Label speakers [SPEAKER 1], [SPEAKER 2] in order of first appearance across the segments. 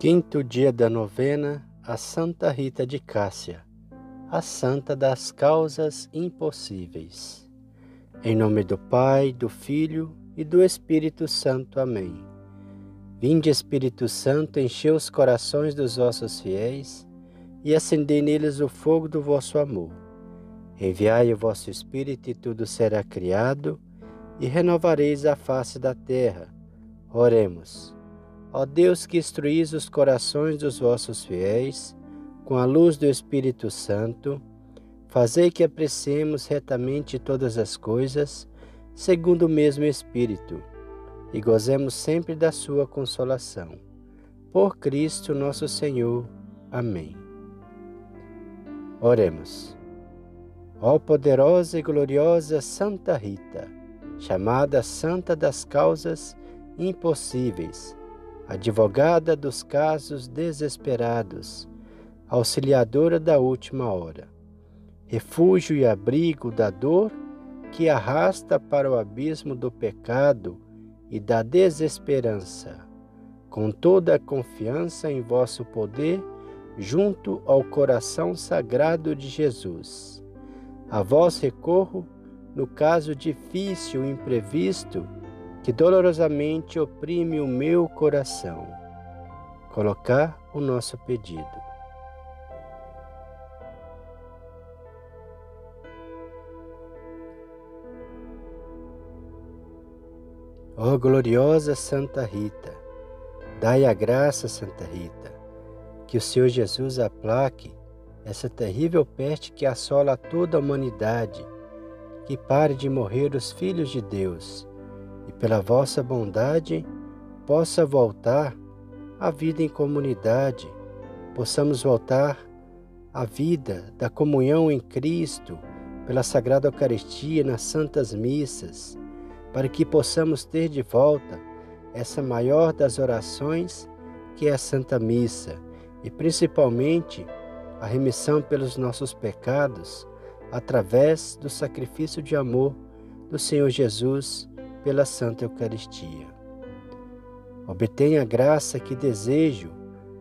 [SPEAKER 1] Quinto dia da novena a Santa Rita de Cássia, a Santa das Causas Impossíveis. Em nome do Pai, do Filho e do Espírito Santo. Amém. Vinde, Espírito Santo, enchei os corações dos vossos fiéis e acendei neles o fogo do vosso amor. Enviai o vosso Espírito e tudo será criado e renovareis a face da terra. Oremos. Ó Deus que instruís os corações dos vossos fiéis, com a luz do Espírito Santo, fazei que apreciemos retamente todas as coisas, segundo o mesmo Espírito, e gozemos sempre da sua consolação. Por Cristo nosso Senhor. Amém. Oremos. Ó poderosa e gloriosa Santa Rita, chamada Santa das Causas Impossíveis, advogada dos casos desesperados, auxiliadora da última hora, refúgio e abrigo da dor que arrasta para o abismo do pecado e da desesperança, com toda a confiança em vosso poder, junto ao coração sagrado de Jesus. A vós recorro no caso difícil e imprevisto que dolorosamente oprime o meu coração. Colocar o nosso pedido. Ó oh, gloriosa Santa Rita, dai a graça, Santa Rita, que o Senhor Jesus aplaque essa terrível peste que assola toda a humanidade, que pare de morrer os filhos de Deus e pela vossa bondade possa voltar a vida em comunidade, possamos voltar à vida da comunhão em Cristo pela Sagrada Eucaristia nas Santas Missas, para que possamos ter de volta essa maior das orações que é a Santa Missa e principalmente a remissão pelos nossos pecados através do sacrifício de amor do Senhor Jesus pela Santa Eucaristia. Obtenha a graça que desejo,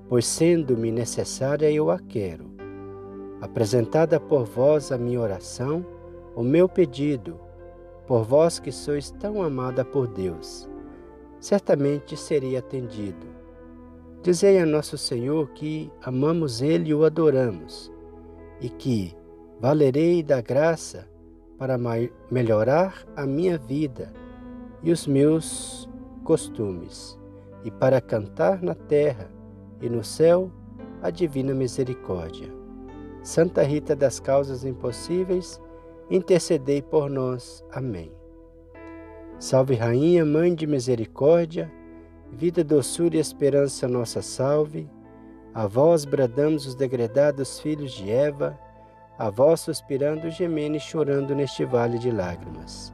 [SPEAKER 1] pois sendo-me necessária eu a quero. Apresentada por vós a minha oração, o meu pedido, por vós que sois tão amada por Deus, certamente seria atendido. Dizei a nosso Senhor que amamos Ele e o adoramos, e que valerei da graça para melhorar a minha vida e os meus costumes, e para cantar na terra e no céu a divina misericórdia. Santa Rita das Causas Impossíveis, intercedei por nós. Amém. Salve Rainha, Mãe de Misericórdia, vida, doçura e esperança nossa salve. A vós bradamos os degredados filhos de Eva, a vós suspirando, gemendo e chorando neste vale de lágrimas.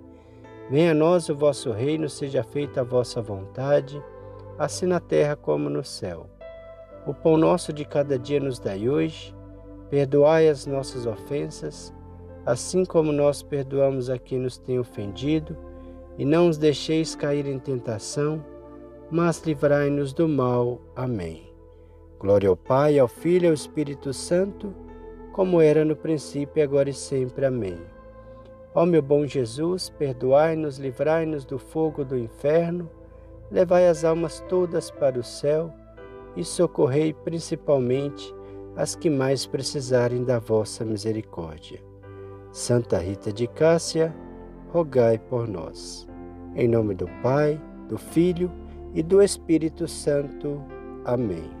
[SPEAKER 1] Venha a nós o vosso reino, seja feita a vossa vontade, assim na terra como no céu. O pão nosso de cada dia nos dai hoje, perdoai as nossas ofensas, assim como nós perdoamos a quem nos tem ofendido, e não os deixeis cair em tentação, mas livrai-nos do mal. Amém. Glória ao Pai, ao Filho e ao Espírito Santo, como era no princípio, agora e sempre. Amém. Ó meu bom Jesus, perdoai-nos, livrai-nos do fogo do inferno, levai as almas todas para o céu e socorrei principalmente as que mais precisarem da vossa misericórdia. Santa Rita de Cássia, rogai por nós. Em nome do Pai, do Filho e do Espírito Santo. Amém.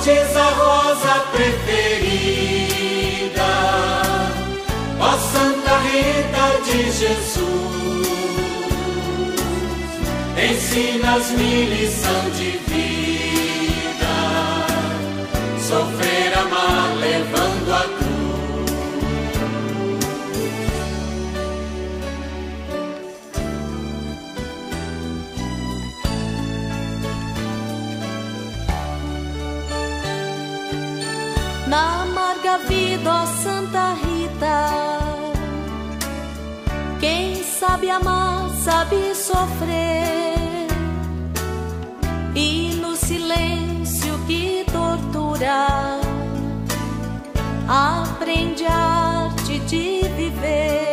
[SPEAKER 2] Fostes a rosa preferida, ó Santa Rita de Jesus. Ensinas-me lição de vida, sofrer,
[SPEAKER 3] sabe amar, sabe sofrer, e no silêncio que tortura, aprende a arte de viver.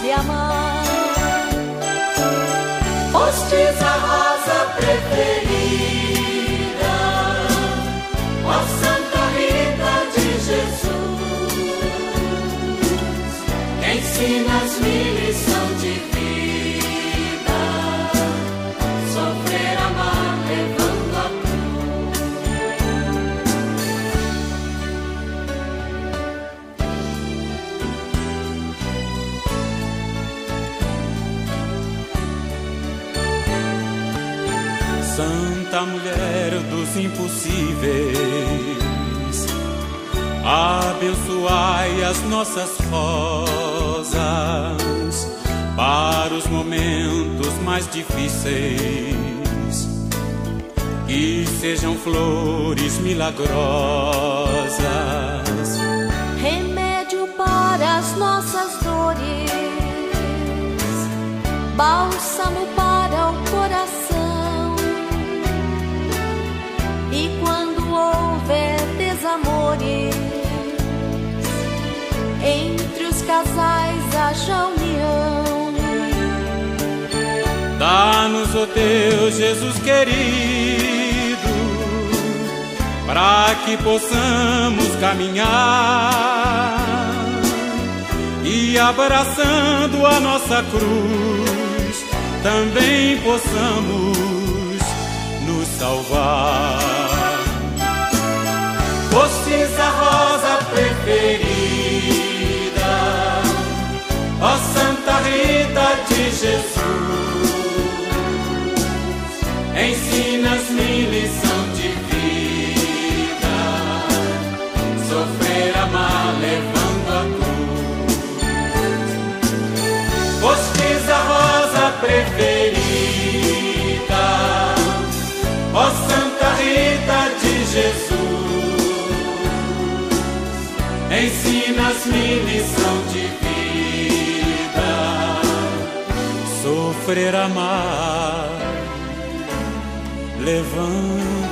[SPEAKER 3] Quem sabe amar.
[SPEAKER 4] As nossas rosas para os momentos mais difíceis, que sejam flores milagrosas.
[SPEAKER 3] remédio para as nossas dores, bálsamo
[SPEAKER 4] Dá-nos, ó Deus Jesus querido, para que possamos caminhar e abraçando a nossa cruz, também possamos nos salvar. Sofrer, amar, levando